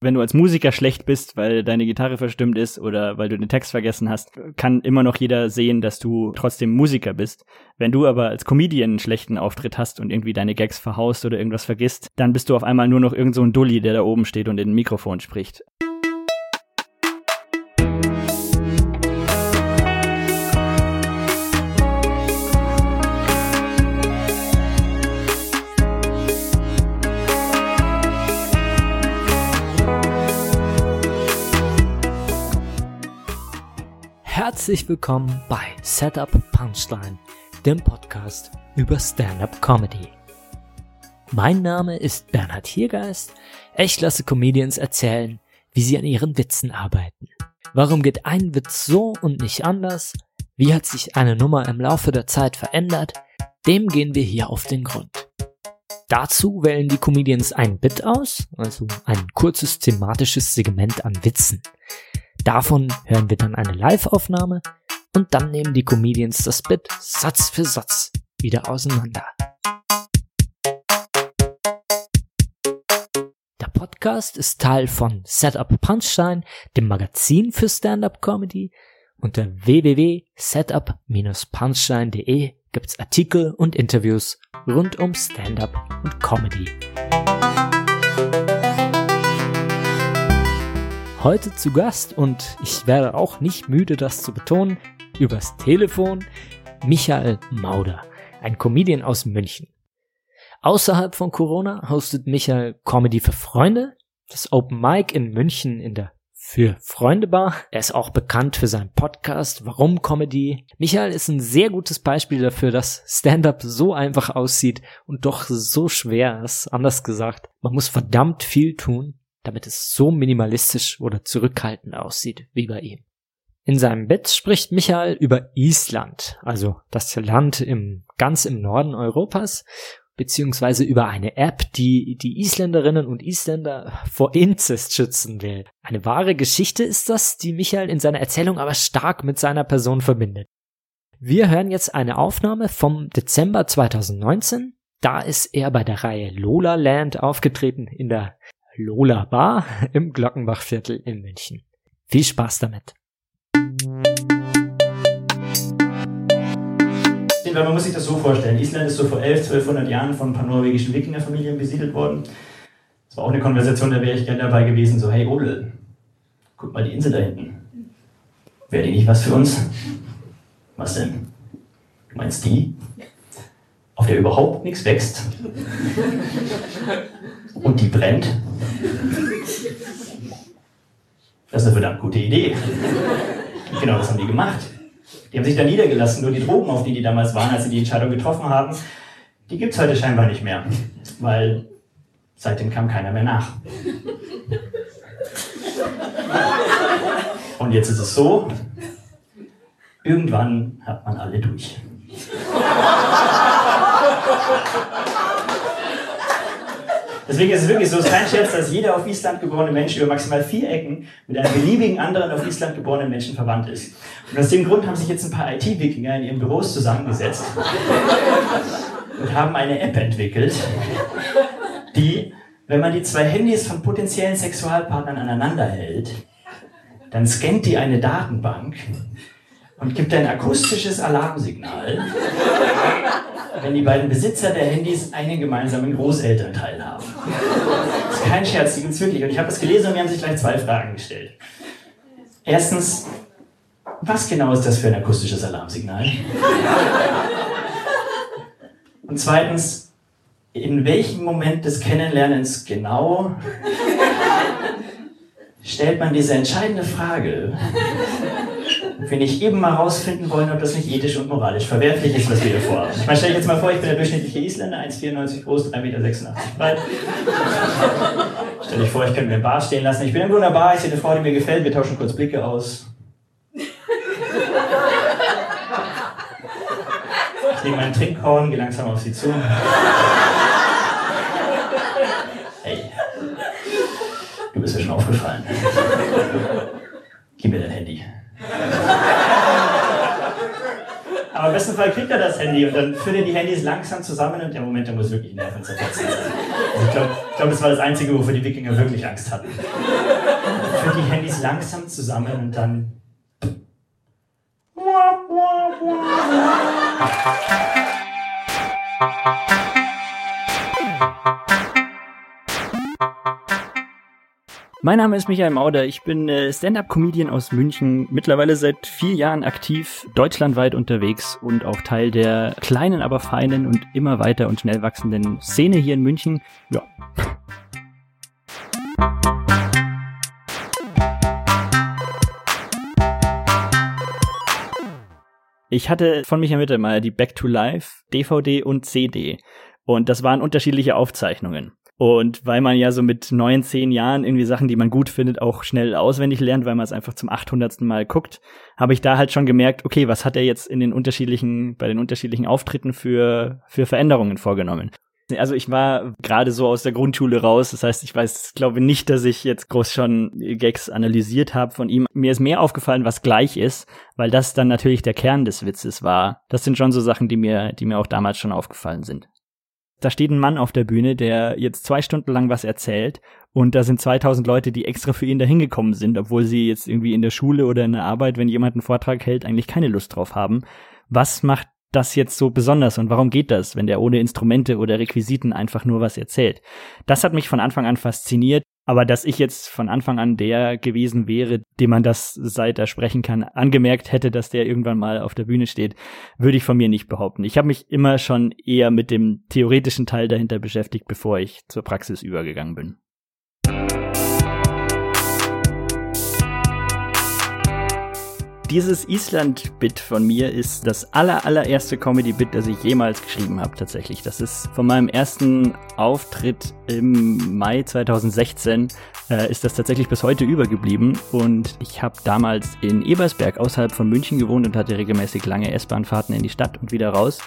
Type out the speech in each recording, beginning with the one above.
Wenn du als Musiker schlecht bist, weil deine Gitarre verstimmt ist oder weil du den Text vergessen hast, kann immer noch jeder sehen, dass du trotzdem Musiker bist. Wenn du aber als Comedian einen schlechten Auftritt hast und irgendwie deine Gags verhaust oder irgendwas vergisst, dann bist du auf einmal nur noch irgend so ein Dulli, der da oben steht und in ein Mikrofon spricht. Herzlich willkommen bei Setup Punchline, dem Podcast über Stand-up Comedy. Mein Name ist Bernhard Hiergeist. Ich lasse Comedians erzählen, wie sie an ihren Witzen arbeiten. Warum geht ein Witz so und nicht anders? Wie hat sich eine Nummer im Laufe der Zeit verändert? Dem gehen wir hier auf den Grund. Dazu wählen die Comedians ein Bit aus, also ein kurzes thematisches Segment an Witzen. Davon hören wir dann eine Live-Aufnahme und dann nehmen die Comedians das Bit Satz für Satz wieder auseinander. Der Podcast ist Teil von Setup Punchline, dem Magazin für Stand-up Comedy. Unter www.setup-punchline.de gibt's Artikel und Interviews rund um Stand-up und Comedy. Heute zu Gast und ich werde auch nicht müde, das zu betonen, übers Telefon Michael Mauder, ein Comedian aus München. Außerhalb von Corona hostet Michael Comedy für Freunde, das Open Mic in München in der für Freunde Bar. Er ist auch bekannt für seinen Podcast Warum Comedy. Michael ist ein sehr gutes Beispiel dafür, dass Stand-up so einfach aussieht und doch so schwer ist. Anders gesagt, man muss verdammt viel tun, damit es so minimalistisch oder zurückhaltend aussieht wie bei ihm. In seinem Bett spricht Michael über Island, also das Land im, ganz im Norden Europas, beziehungsweise über eine App, die die Isländerinnen und Isländer vor Inzest schützen will. Eine wahre Geschichte ist das, die Michael in seiner Erzählung aber stark mit seiner Person verbindet. Wir hören jetzt eine Aufnahme vom Dezember 2019. Da ist er bei der Reihe Lola Land aufgetreten in der Lola Bar im Glockenbachviertel in München. Viel Spaß damit. Man muss sich das so vorstellen. Island ist so vor 11, 1200 Jahren von ein paar norwegischen Wikingerfamilien besiedelt worden. Das war auch eine Konversation, da wäre ich gerne dabei gewesen. So, hey Odel, guck mal die Insel da hinten. Wäre die nicht was für uns? Was denn? Du meinst die? Der überhaupt nichts wächst? Und die brennt? Das ist eine verdammt gute Idee. Genau das haben die gemacht. Die haben sich da niedergelassen, nur die Drogen, auf die die damals waren, als sie die Entscheidung getroffen haben, die gibt es heute scheinbar nicht mehr. Weil seitdem kam keiner mehr nach. Und jetzt ist es so, irgendwann hat man alle durch. Deswegen ist es wirklich so, es ist kein Scherz, dass jeder auf Island geborene Mensch über maximal vier Ecken mit einem beliebigen anderen auf Island geborenen Menschen verwandt ist. Und aus dem Grund haben sich jetzt ein paar IT-Wikinger in ihren Büros zusammengesetzt und haben eine App entwickelt, die, wenn man die zwei Handys von potenziellen Sexualpartnern aneinander hält, dann scannt die eine Datenbank und gibt ein akustisches Alarmsignal, wenn die beiden Besitzer der Handys einen gemeinsamen Großelternteil haben. Das ist kein Scherz, die gibt's wirklich. Und ich habe das gelesen und mir haben sich gleich zwei Fragen gestellt. Erstens, was genau ist das für ein akustisches Alarmsignal? Und zweitens, in welchem Moment des Kennenlernens genau stellt man diese entscheidende Frage, wenn ich eben mal rausfinden wollen, ob das nicht ethisch und moralisch verwerflich ist, was wir hier vorhaben. Ich meine, stell dich jetzt mal vor, ich bin der durchschnittliche Isländer, 1,94 groß, 3,86 Meter breit. Stell dich vor, ich könnte mir ein Bar stehen lassen. Ich bin irgendwo in der Bar, ich sehe eine Frau, die mir gefällt, wir tauschen kurz Blicke aus. Ich nehme meinen Trinkhorn, gehe langsam auf sie zu. Hey, du bist mir schon aufgefallen. Gib mir dein Handy. Aber am besten Fall kriegt er das Handy und dann führt er die Handys langsam zusammen und der Moment, der muss wirklich nervenzerfetzend sein. Also ich glaube, glaub, das war das Einzige, wofür die Wikinger wirklich Angst hatten. Führt die Handys langsam zusammen und dann mein Name ist Michael Mauder. Ich bin äh, Stand-up-Comedian aus München, mittlerweile seit vier Jahren aktiv, deutschlandweit unterwegs und auch Teil der kleinen, aber feinen und immer weiter und schnell wachsenden Szene hier in München. Ja. Ich hatte von Michael Mittermeier die Back to Life DVD und CD. Und das waren unterschiedliche Aufzeichnungen. Und weil man ja so mit neun, zehn Jahren irgendwie Sachen, die man gut findet, auch schnell auswendig lernt, weil man es einfach zum 800. Mal guckt, habe ich da halt schon gemerkt, okay, was hat er jetzt in den unterschiedlichen, bei den unterschiedlichen Auftritten für, für Veränderungen vorgenommen? Also ich war gerade so aus der Grundschule raus, das heißt, ich weiß, glaube nicht, dass ich jetzt groß schon Gags analysiert habe von ihm. Mir ist mehr aufgefallen, was gleich ist, weil das dann natürlich der Kern des Witzes war. Das sind schon so Sachen, die mir, die mir auch damals schon aufgefallen sind. Da steht ein Mann auf der Bühne, der jetzt zwei Stunden lang was erzählt und da sind 2000 Leute, die extra für ihn dahin gekommen sind, obwohl sie jetzt irgendwie in der Schule oder in der Arbeit, wenn jemand einen Vortrag hält, eigentlich keine Lust drauf haben. Was macht das jetzt so besonders und warum geht das, wenn der ohne Instrumente oder Requisiten einfach nur was erzählt? Das hat mich von Anfang an fasziniert, aber dass ich jetzt von Anfang an der gewesen wäre, dem man das, seit er sprechen kann, angemerkt hätte, dass der irgendwann mal auf der Bühne steht, würde ich von mir nicht behaupten. Ich habe mich immer schon eher mit dem theoretischen Teil dahinter beschäftigt, bevor ich zur Praxis übergegangen bin. Dieses Island-Bit von mir ist das aller, allererste Comedy-Bit, das ich jemals geschrieben habe, tatsächlich. Das ist von meinem ersten Auftritt im Mai 2016, äh, ist das tatsächlich bis heute übergeblieben. Und ich habe damals in Ebersberg außerhalb von München gewohnt und hatte regelmäßig lange S-Bahn-Fahrten in die Stadt und wieder raus.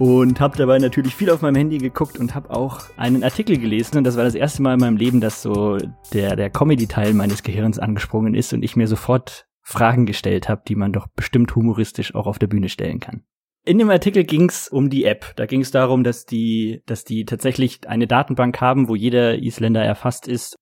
Und habe dabei natürlich viel auf meinem Handy geguckt und habe auch einen Artikel gelesen. Und das war das erste Mal in meinem Leben, dass so der, der Comedy-Teil meines Gehirns angesprungen ist und ich mir sofort Fragen gestellt habe, die man doch bestimmt humoristisch auch auf der Bühne stellen kann. In dem Artikel ging es um die App. Da ging es darum, dass die, dass die tatsächlich eine Datenbank haben, wo jeder Isländer erfasst ist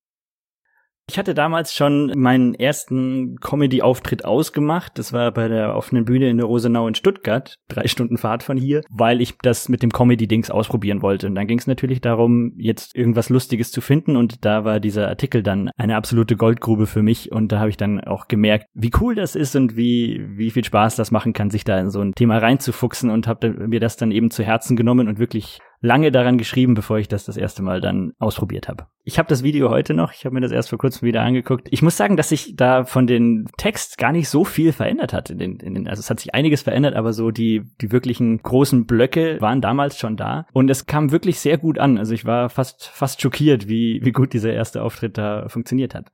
ich hatte damals schon meinen ersten Comedy-Auftritt ausgemacht. Das war bei der offenen Bühne in der Rosenau in Stuttgart, drei Stunden Fahrt von hier, weil ich das mit dem Comedy-Dings ausprobieren wollte. Und dann ging es natürlich darum, jetzt irgendwas Lustiges zu finden. Und da war dieser Artikel dann eine absolute Goldgrube für mich. Und da habe ich dann auch gemerkt, wie cool das ist und wie, wie viel Spaß das machen kann, sich da in so ein Thema reinzufuchsen und habe mir das dann eben zu Herzen genommen und wirklich lange daran geschrieben, bevor ich das das erste Mal dann ausprobiert habe. Ich habe das Video heute noch, ich habe mir das erst vor kurzem wieder angeguckt. Ich muss sagen, dass sich da von den Text gar nicht so viel verändert hat. In den, in den, also es hat sich einiges verändert, aber so die, die wirklichen großen Blöcke waren damals schon da. Und es kam wirklich sehr gut an. Also ich war fast, fast schockiert, wie, wie gut dieser erste Auftritt da funktioniert hat.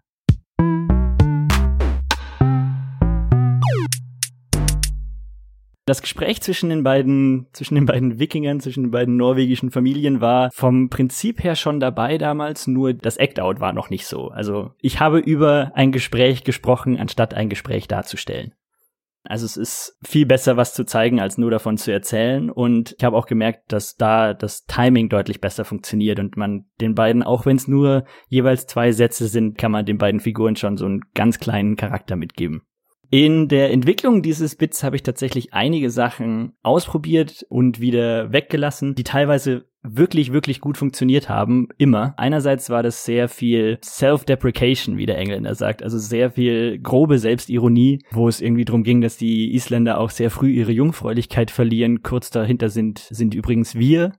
Das Gespräch zwischen den beiden, zwischen den beiden Wikingern, zwischen den beiden norwegischen Familien war vom Prinzip her schon dabei damals, nur das Act-Out war noch nicht so. Also ich habe über ein Gespräch gesprochen, anstatt ein Gespräch darzustellen. Also es ist viel besser, was zu zeigen, als nur davon zu erzählen. Und ich habe auch gemerkt, dass da das Timing deutlich besser funktioniert und man den beiden, auch wenn es nur jeweils zwei Sätze sind, kann man den beiden Figuren schon so einen ganz kleinen Charakter mitgeben. In der Entwicklung dieses Bits habe ich tatsächlich einige Sachen ausprobiert und wieder weggelassen, die teilweise wirklich, wirklich gut funktioniert haben, immer. Einerseits war das sehr viel Self-Deprecation, wie der Engländer sagt, also sehr viel grobe Selbstironie, wo es irgendwie darum ging, dass die Isländer auch sehr früh ihre Jungfräulichkeit verlieren. Kurz dahinter sind, sind übrigens wir.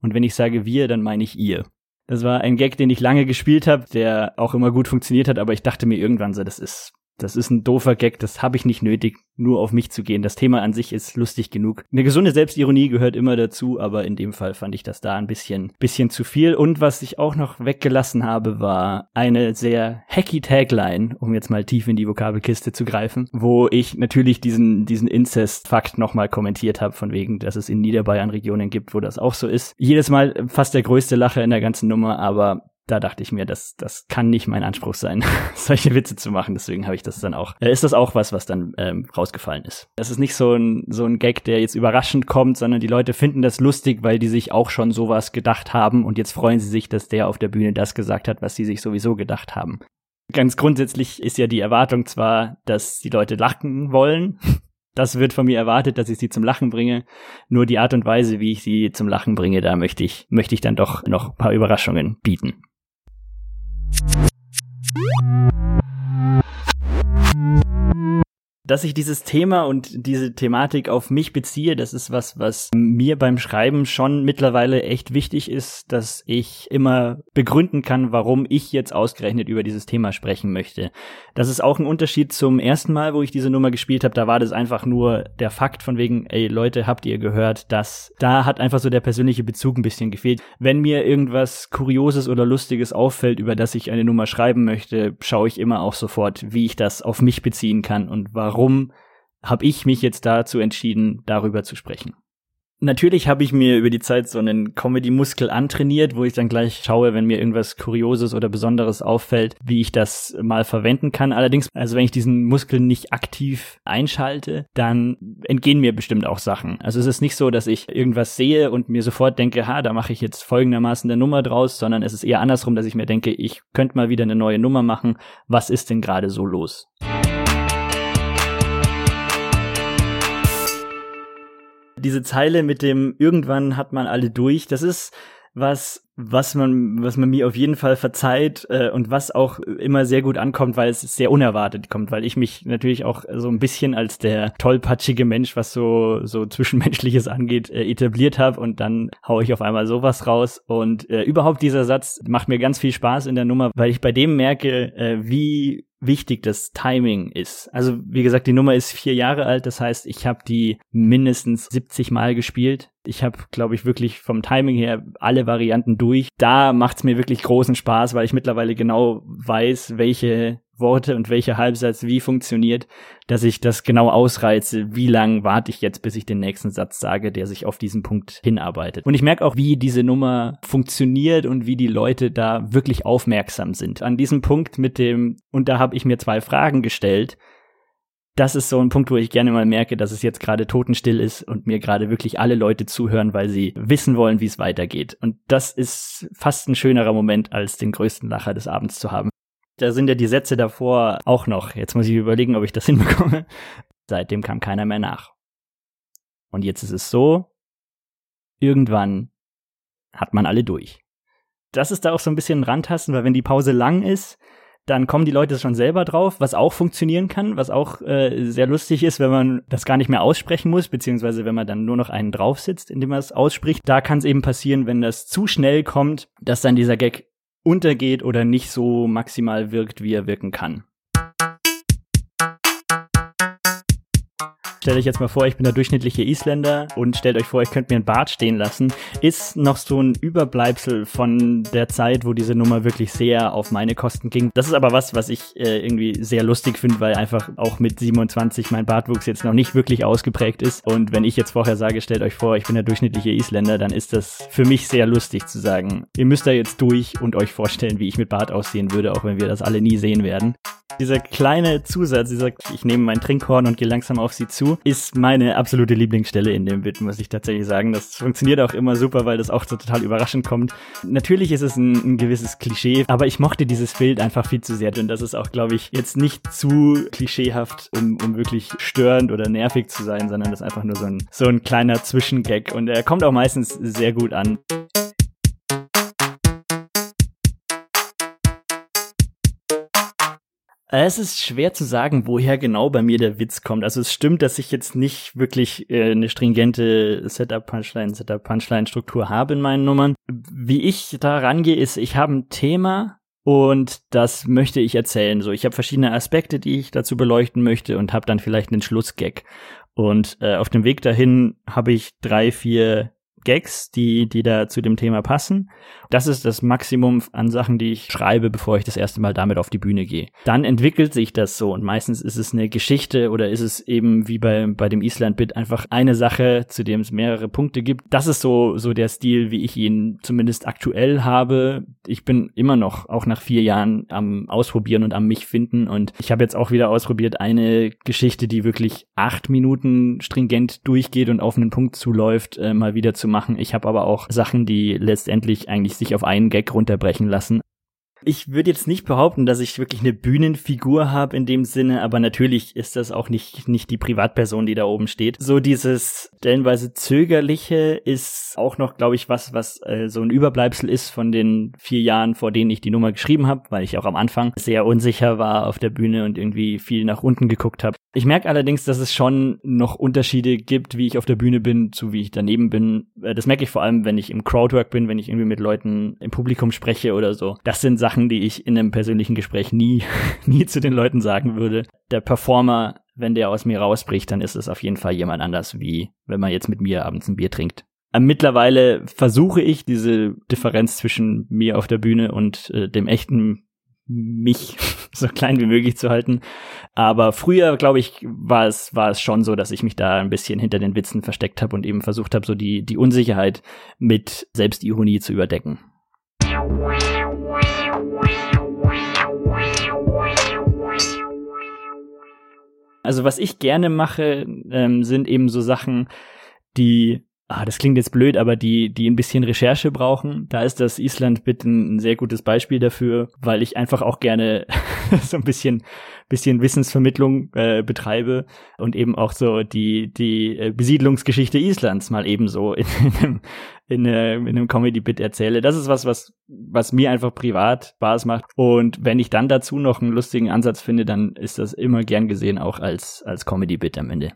Und wenn ich sage wir, dann meine ich ihr. Das war ein Gag, den ich lange gespielt habe, der auch immer gut funktioniert hat, aber ich dachte mir irgendwann so, das ist das ist ein doofer Gag, das habe ich nicht nötig, nur auf mich zu gehen. Das Thema an sich ist lustig genug. Eine gesunde Selbstironie gehört immer dazu, aber in dem Fall fand ich das da ein bisschen, bisschen zu viel. Und was ich auch noch weggelassen habe, war eine sehr hacky Tagline, um jetzt mal tief in die Vokabelkiste zu greifen, wo ich natürlich diesen, diesen Incest-Fakt nochmal kommentiert habe, von wegen, dass es in Niederbayern Regionen gibt, wo das auch so ist. Jedes Mal fast der größte Lacher in der ganzen Nummer, aber da dachte ich mir, das, das kann nicht mein Anspruch sein, solche Witze zu machen. Deswegen habe ich das dann auch, äh, ist das auch was, was dann ähm, rausgefallen ist. Das ist nicht so ein, so ein Gag, der jetzt überraschend kommt, sondern die Leute finden das lustig, weil die sich auch schon sowas gedacht haben und jetzt freuen sie sich, dass der auf der Bühne das gesagt hat, was sie sich sowieso gedacht haben. Ganz grundsätzlich ist ja die Erwartung zwar, dass die Leute lachen wollen. Das wird von mir erwartet, dass ich sie zum Lachen bringe. Nur die Art und Weise, wie ich sie zum Lachen bringe, da möchte ich, möchte ich dann doch noch ein paar Überraschungen bieten. you dass ich dieses Thema und diese Thematik auf mich beziehe, das ist was, was mir beim Schreiben schon mittlerweile echt wichtig ist, dass ich immer begründen kann, warum ich jetzt ausgerechnet über dieses Thema sprechen möchte. Das ist auch ein Unterschied zum ersten Mal, wo ich diese Nummer gespielt habe. Da war das einfach nur der Fakt von wegen, ey Leute, habt ihr gehört, dass da hat einfach so der persönliche Bezug ein bisschen gefehlt. Wenn mir irgendwas Kurioses oder Lustiges auffällt, über das ich eine Nummer schreiben möchte, schaue ich immer auch sofort, wie ich das auf mich beziehen kann und warum warum habe ich mich jetzt dazu entschieden, darüber zu sprechen. Natürlich habe ich mir über die Zeit so einen Comedy-Muskel antrainiert, wo ich dann gleich schaue, wenn mir irgendwas Kurioses oder Besonderes auffällt, wie ich das mal verwenden kann. Allerdings, also wenn ich diesen Muskel nicht aktiv einschalte, dann entgehen mir bestimmt auch Sachen. Also es ist nicht so, dass ich irgendwas sehe und mir sofort denke, ha, da mache ich jetzt folgendermaßen eine Nummer draus, sondern es ist eher andersrum, dass ich mir denke, ich könnte mal wieder eine neue Nummer machen. Was ist denn gerade so los? Diese Zeile mit dem irgendwann hat man alle durch, das ist was, was man, was man mir auf jeden Fall verzeiht äh, und was auch immer sehr gut ankommt, weil es sehr unerwartet kommt, weil ich mich natürlich auch so ein bisschen als der tollpatschige Mensch, was so so zwischenmenschliches angeht, äh, etabliert habe und dann hau ich auf einmal sowas raus. Und äh, überhaupt dieser Satz macht mir ganz viel Spaß in der Nummer, weil ich bei dem merke, äh, wie wichtig das Timing ist. Also wie gesagt, die Nummer ist vier Jahre alt, das heißt, ich habe die mindestens 70 Mal gespielt. Ich habe, glaube ich, wirklich vom Timing her alle Varianten durch. Da macht's mir wirklich großen Spaß, weil ich mittlerweile genau weiß, welche Worte und welcher Halbsatz wie funktioniert, dass ich das genau ausreize, wie lang warte ich jetzt, bis ich den nächsten Satz sage, der sich auf diesen Punkt hinarbeitet. Und ich merke auch, wie diese Nummer funktioniert und wie die Leute da wirklich aufmerksam sind. An diesem Punkt mit dem, und da habe ich mir zwei Fragen gestellt, das ist so ein Punkt, wo ich gerne mal merke, dass es jetzt gerade totenstill ist und mir gerade wirklich alle Leute zuhören, weil sie wissen wollen, wie es weitergeht. Und das ist fast ein schönerer Moment, als den größten Lacher des Abends zu haben. Da sind ja die Sätze davor auch noch. Jetzt muss ich überlegen, ob ich das hinbekomme. Seitdem kam keiner mehr nach. Und jetzt ist es so, irgendwann hat man alle durch. Das ist da auch so ein bisschen ein Randtasten, weil wenn die Pause lang ist, dann kommen die Leute schon selber drauf, was auch funktionieren kann, was auch äh, sehr lustig ist, wenn man das gar nicht mehr aussprechen muss, beziehungsweise wenn man dann nur noch einen drauf sitzt, indem man es ausspricht. Da kann es eben passieren, wenn das zu schnell kommt, dass dann dieser Gag untergeht oder nicht so maximal wirkt, wie er wirken kann. Stellt euch jetzt mal vor, ich bin der durchschnittliche Isländer und stellt euch vor, ich könnte mir einen Bart stehen lassen, ist noch so ein Überbleibsel von der Zeit, wo diese Nummer wirklich sehr auf meine Kosten ging. Das ist aber was, was ich äh, irgendwie sehr lustig finde, weil einfach auch mit 27 mein Bartwuchs jetzt noch nicht wirklich ausgeprägt ist. Und wenn ich jetzt vorher sage, stellt euch vor, ich bin der durchschnittliche Isländer, dann ist das für mich sehr lustig zu sagen. Ihr müsst da jetzt durch und euch vorstellen, wie ich mit Bart aussehen würde, auch wenn wir das alle nie sehen werden. Dieser kleine Zusatz, dieser, ich nehme mein Trinkhorn und gehe langsam auf sie zu, ist meine absolute Lieblingsstelle in dem Bit, muss ich tatsächlich sagen. Das funktioniert auch immer super, weil das auch so total überraschend kommt. Natürlich ist es ein, ein gewisses Klischee, aber ich mochte dieses Bild einfach viel zu sehr. Und das ist auch, glaube ich, jetzt nicht zu klischeehaft, um, um wirklich störend oder nervig zu sein, sondern das ist einfach nur so ein, so ein kleiner Zwischengag. Und er kommt auch meistens sehr gut an. Es ist schwer zu sagen, woher genau bei mir der Witz kommt. Also es stimmt, dass ich jetzt nicht wirklich äh, eine stringente Setup-Punchline, Setup-Punchline-Struktur habe in meinen Nummern. Wie ich da rangehe, ist, ich habe ein Thema und das möchte ich erzählen. So, ich habe verschiedene Aspekte, die ich dazu beleuchten möchte und habe dann vielleicht einen Schlussgag. Und äh, auf dem Weg dahin habe ich drei, vier Gags, die, die da zu dem Thema passen. Das ist das Maximum an Sachen, die ich schreibe, bevor ich das erste Mal damit auf die Bühne gehe. Dann entwickelt sich das so und meistens ist es eine Geschichte oder ist es eben wie bei, bei dem Island-Bit einfach eine Sache, zu dem es mehrere Punkte gibt. Das ist so, so der Stil, wie ich ihn zumindest aktuell habe. Ich bin immer noch, auch nach vier Jahren, am Ausprobieren und am mich finden und ich habe jetzt auch wieder ausprobiert eine Geschichte, die wirklich acht Minuten stringent durchgeht und auf einen Punkt zuläuft, äh, mal wieder zu machen. Ich habe aber auch Sachen, die letztendlich eigentlich sich auf einen Gag runterbrechen lassen. Ich würde jetzt nicht behaupten, dass ich wirklich eine Bühnenfigur habe in dem Sinne, aber natürlich ist das auch nicht, nicht die Privatperson, die da oben steht. So dieses stellenweise zögerliche ist auch noch, glaube ich, was, was äh, so ein Überbleibsel ist von den vier Jahren, vor denen ich die Nummer geschrieben habe, weil ich auch am Anfang sehr unsicher war auf der Bühne und irgendwie viel nach unten geguckt habe. Ich merke allerdings, dass es schon noch Unterschiede gibt, wie ich auf der Bühne bin, zu wie ich daneben bin. Äh, das merke ich vor allem, wenn ich im Crowdwork bin, wenn ich irgendwie mit Leuten im Publikum spreche oder so. Das sind Sachen, die ich in einem persönlichen Gespräch nie, nie zu den Leuten sagen würde. Der Performer, wenn der aus mir rausbricht, dann ist es auf jeden Fall jemand anders, wie wenn man jetzt mit mir abends ein Bier trinkt. Äh, mittlerweile versuche ich diese Differenz zwischen mir auf der Bühne und äh, dem echten mich so klein wie möglich zu halten. Aber früher, glaube ich, war es, war es schon so, dass ich mich da ein bisschen hinter den Witzen versteckt habe und eben versucht habe, so die, die Unsicherheit mit Selbstironie zu überdecken. Also was ich gerne mache, ähm, sind eben so Sachen, die ah, das klingt jetzt blöd, aber die, die ein bisschen Recherche brauchen, da ist das Island-Bit ein, ein sehr gutes Beispiel dafür, weil ich einfach auch gerne so ein bisschen, bisschen Wissensvermittlung äh, betreibe und eben auch so die, die äh, Besiedlungsgeschichte Islands mal ebenso in, in einem, in, in einem Comedy-Bit erzähle. Das ist was, was, was mir einfach privat Spaß macht. Und wenn ich dann dazu noch einen lustigen Ansatz finde, dann ist das immer gern gesehen, auch als, als Comedy-Bit am Ende.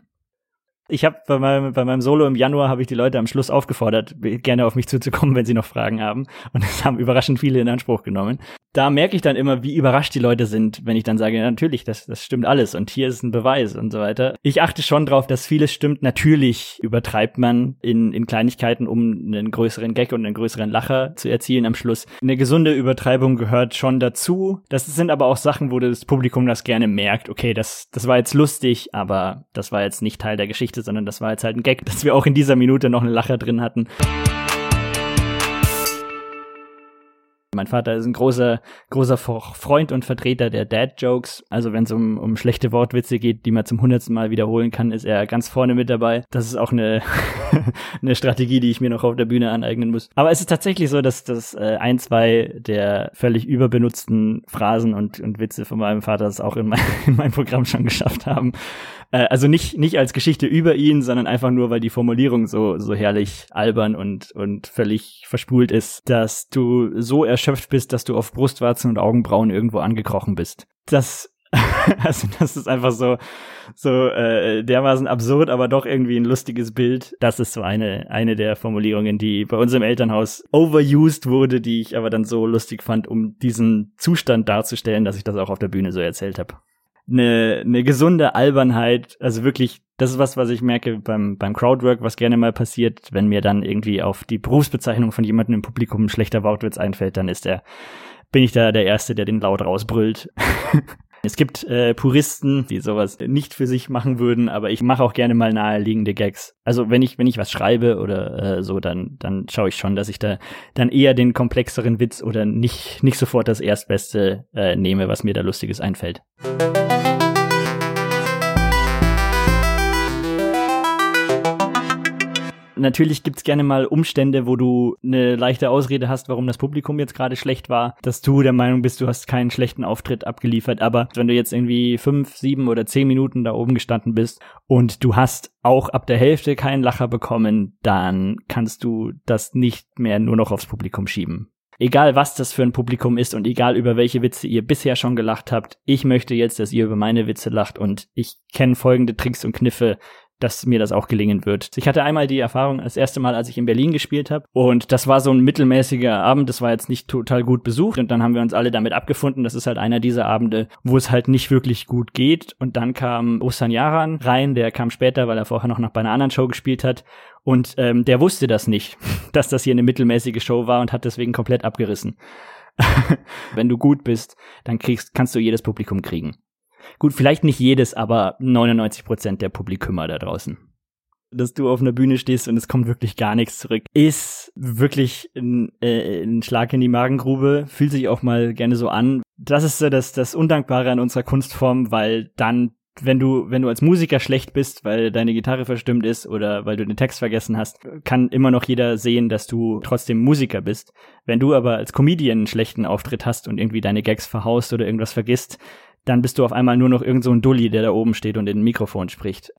Ich habe bei meinem, bei meinem Solo im Januar habe ich die Leute am Schluss aufgefordert, gerne auf mich zuzukommen, wenn sie noch Fragen haben. Und es haben überraschend viele in Anspruch genommen da merke ich dann immer, wie überrascht die Leute sind, wenn ich dann sage, ja, natürlich, das, das stimmt alles und hier ist ein Beweis und so weiter. Ich achte schon drauf, dass vieles stimmt. Natürlich übertreibt man in, in Kleinigkeiten, um einen größeren Gag und einen größeren Lacher zu erzielen am Schluss. Eine gesunde Übertreibung gehört schon dazu. Das sind aber auch Sachen, wo das Publikum das gerne merkt. Okay, das, das war jetzt lustig, aber das war jetzt nicht Teil der Geschichte, sondern das war jetzt halt ein Gag, dass wir auch in dieser Minute noch einen Lacher drin hatten. Mein Vater ist ein großer, großer Freund und Vertreter der Dad-Jokes. Also wenn es um, um schlechte Wortwitze geht, die man zum hundertsten Mal wiederholen kann, ist er ganz vorne mit dabei. Das ist auch eine, eine Strategie, die ich mir noch auf der Bühne aneignen muss. Aber es ist tatsächlich so, dass das äh, ein, zwei der völlig überbenutzten Phrasen und, und Witze von meinem Vater es auch in mein, in mein Programm schon geschafft haben. Äh, also nicht, nicht als Geschichte über ihn, sondern einfach nur, weil die Formulierung so, so herrlich albern und, und völlig verspult ist, dass du so erschöpft bist, dass du auf Brustwarzen und Augenbrauen irgendwo angekrochen bist. Das also das ist einfach so so äh, dermaßen absurd, aber doch irgendwie ein lustiges Bild. Das ist so eine eine der Formulierungen, die bei uns im Elternhaus overused wurde, die ich aber dann so lustig fand, um diesen Zustand darzustellen, dass ich das auch auf der Bühne so erzählt habe eine, eine gesunde Albernheit, also wirklich, das ist was, was ich merke beim, beim Crowdwork, was gerne mal passiert, wenn mir dann irgendwie auf die Berufsbezeichnung von jemandem im Publikum ein schlechter Wortwitz einfällt, dann ist der, bin ich da der Erste, der den laut rausbrüllt. Es gibt äh, Puristen, die sowas nicht für sich machen würden, aber ich mache auch gerne mal naheliegende Gags. Also wenn ich wenn ich was schreibe oder äh, so, dann dann schaue ich schon, dass ich da dann eher den komplexeren Witz oder nicht nicht sofort das erstbeste äh, nehme, was mir da lustiges einfällt. Natürlich gibt's gerne mal Umstände, wo du eine leichte Ausrede hast, warum das Publikum jetzt gerade schlecht war, dass du der Meinung bist, du hast keinen schlechten Auftritt abgeliefert. Aber wenn du jetzt irgendwie fünf, sieben oder zehn Minuten da oben gestanden bist und du hast auch ab der Hälfte keinen Lacher bekommen, dann kannst du das nicht mehr nur noch aufs Publikum schieben. Egal was das für ein Publikum ist und egal über welche Witze ihr bisher schon gelacht habt, ich möchte jetzt, dass ihr über meine Witze lacht und ich kenne folgende Tricks und Kniffe, dass mir das auch gelingen wird. Ich hatte einmal die Erfahrung das erste Mal, als ich in Berlin gespielt habe. Und das war so ein mittelmäßiger Abend, das war jetzt nicht total gut besucht. Und dann haben wir uns alle damit abgefunden, das ist halt einer dieser Abende, wo es halt nicht wirklich gut geht. Und dann kam Osan Yaran rein, der kam später, weil er vorher noch bei einer anderen Show gespielt hat. Und ähm, der wusste das nicht, dass das hier eine mittelmäßige Show war und hat deswegen komplett abgerissen. Wenn du gut bist, dann kriegst, kannst du jedes Publikum kriegen. Gut, vielleicht nicht jedes, aber 99 Prozent der Publikümer da draußen. Dass du auf einer Bühne stehst und es kommt wirklich gar nichts zurück, ist wirklich ein, äh, ein Schlag in die Magengrube, fühlt sich auch mal gerne so an. Das ist so das, das Undankbare an unserer Kunstform, weil dann wenn du, wenn du als Musiker schlecht bist, weil deine Gitarre verstimmt ist oder weil du den Text vergessen hast, kann immer noch jeder sehen, dass du trotzdem Musiker bist. Wenn du aber als Comedian einen schlechten Auftritt hast und irgendwie deine Gags verhaust oder irgendwas vergisst, dann bist du auf einmal nur noch irgend so ein Dulli, der da oben steht und in ein Mikrofon spricht.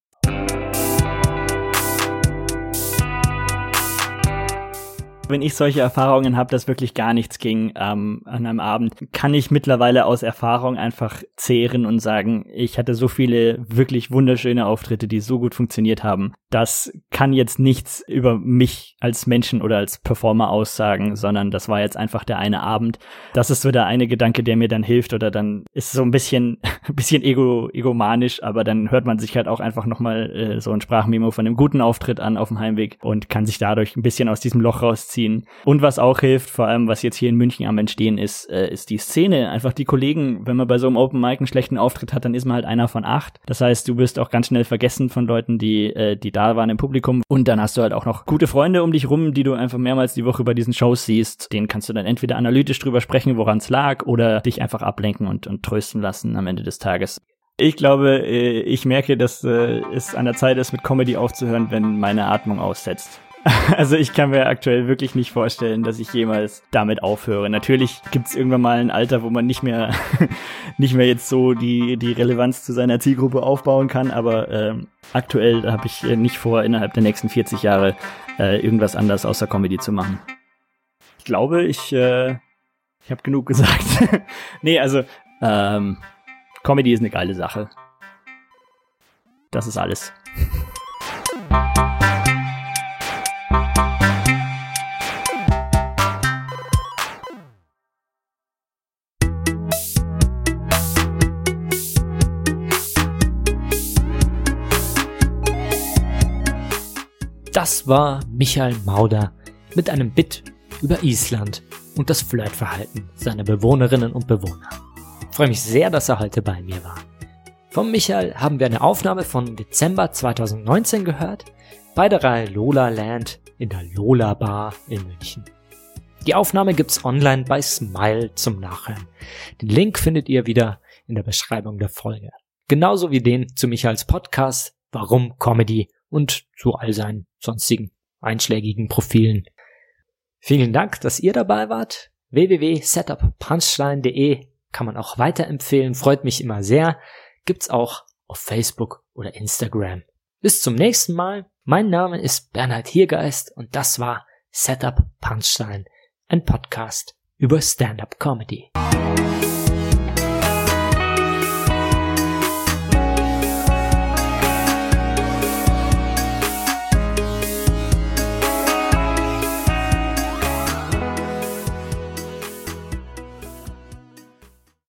Wenn ich solche Erfahrungen habe, dass wirklich gar nichts ging ähm, an einem Abend, kann ich mittlerweile aus Erfahrung einfach zehren und sagen, ich hatte so viele wirklich wunderschöne Auftritte, die so gut funktioniert haben. Das kann jetzt nichts über mich als Menschen oder als Performer aussagen, sondern das war jetzt einfach der eine Abend. Das ist so der eine Gedanke, der mir dann hilft oder dann ist so ein bisschen, bisschen ego, egomanisch, aber dann hört man sich halt auch einfach nochmal äh, so ein Sprachmemo von einem guten Auftritt an auf dem Heimweg und kann sich dadurch ein bisschen aus diesem Loch rausziehen ziehen. Und was auch hilft, vor allem was jetzt hier in München am Entstehen ist, äh, ist die Szene. Einfach die Kollegen, wenn man bei so einem Open Mic einen schlechten Auftritt hat, dann ist man halt einer von acht. Das heißt, du wirst auch ganz schnell vergessen von Leuten, die, äh, die da waren im Publikum. Und dann hast du halt auch noch gute Freunde um dich rum, die du einfach mehrmals die Woche bei diesen Shows siehst. Denen kannst du dann entweder analytisch drüber sprechen, woran es lag, oder dich einfach ablenken und, und trösten lassen am Ende des Tages. Ich glaube, äh, ich merke, dass äh, es an der Zeit ist, mit Comedy aufzuhören, wenn meine Atmung aussetzt. Also ich kann mir aktuell wirklich nicht vorstellen, dass ich jemals damit aufhöre. Natürlich gibt es irgendwann mal ein Alter, wo man nicht mehr nicht mehr jetzt so die die Relevanz zu seiner Zielgruppe aufbauen kann, aber äh, aktuell habe ich nicht vor, innerhalb der nächsten 40 Jahre äh, irgendwas anderes außer Comedy zu machen. Ich glaube, ich äh, ich habe genug gesagt. nee, also ähm, Comedy ist eine geile Sache. Das ist alles. War Michael Mauder mit einem Bit über Island und das Flirtverhalten seiner Bewohnerinnen und Bewohner. Ich freue mich sehr, dass er heute bei mir war. Von Michael haben wir eine Aufnahme von Dezember 2019 gehört, bei der Reihe Lola Land in der Lola Bar in München. Die Aufnahme gibt's online bei Smile zum Nachhören. Den Link findet ihr wieder in der Beschreibung der Folge. Genauso wie den zu Michaels Podcast Warum Comedy und zu all seinen sonstigen einschlägigen Profilen. Vielen Dank, dass ihr dabei wart. www.setuppunchline.de kann man auch weiterempfehlen, freut mich immer sehr. Gibt's auch auf Facebook oder Instagram. Bis zum nächsten Mal. Mein Name ist Bernhard Hiergeist und das war Setup Punchline, ein Podcast über Stand-up Comedy.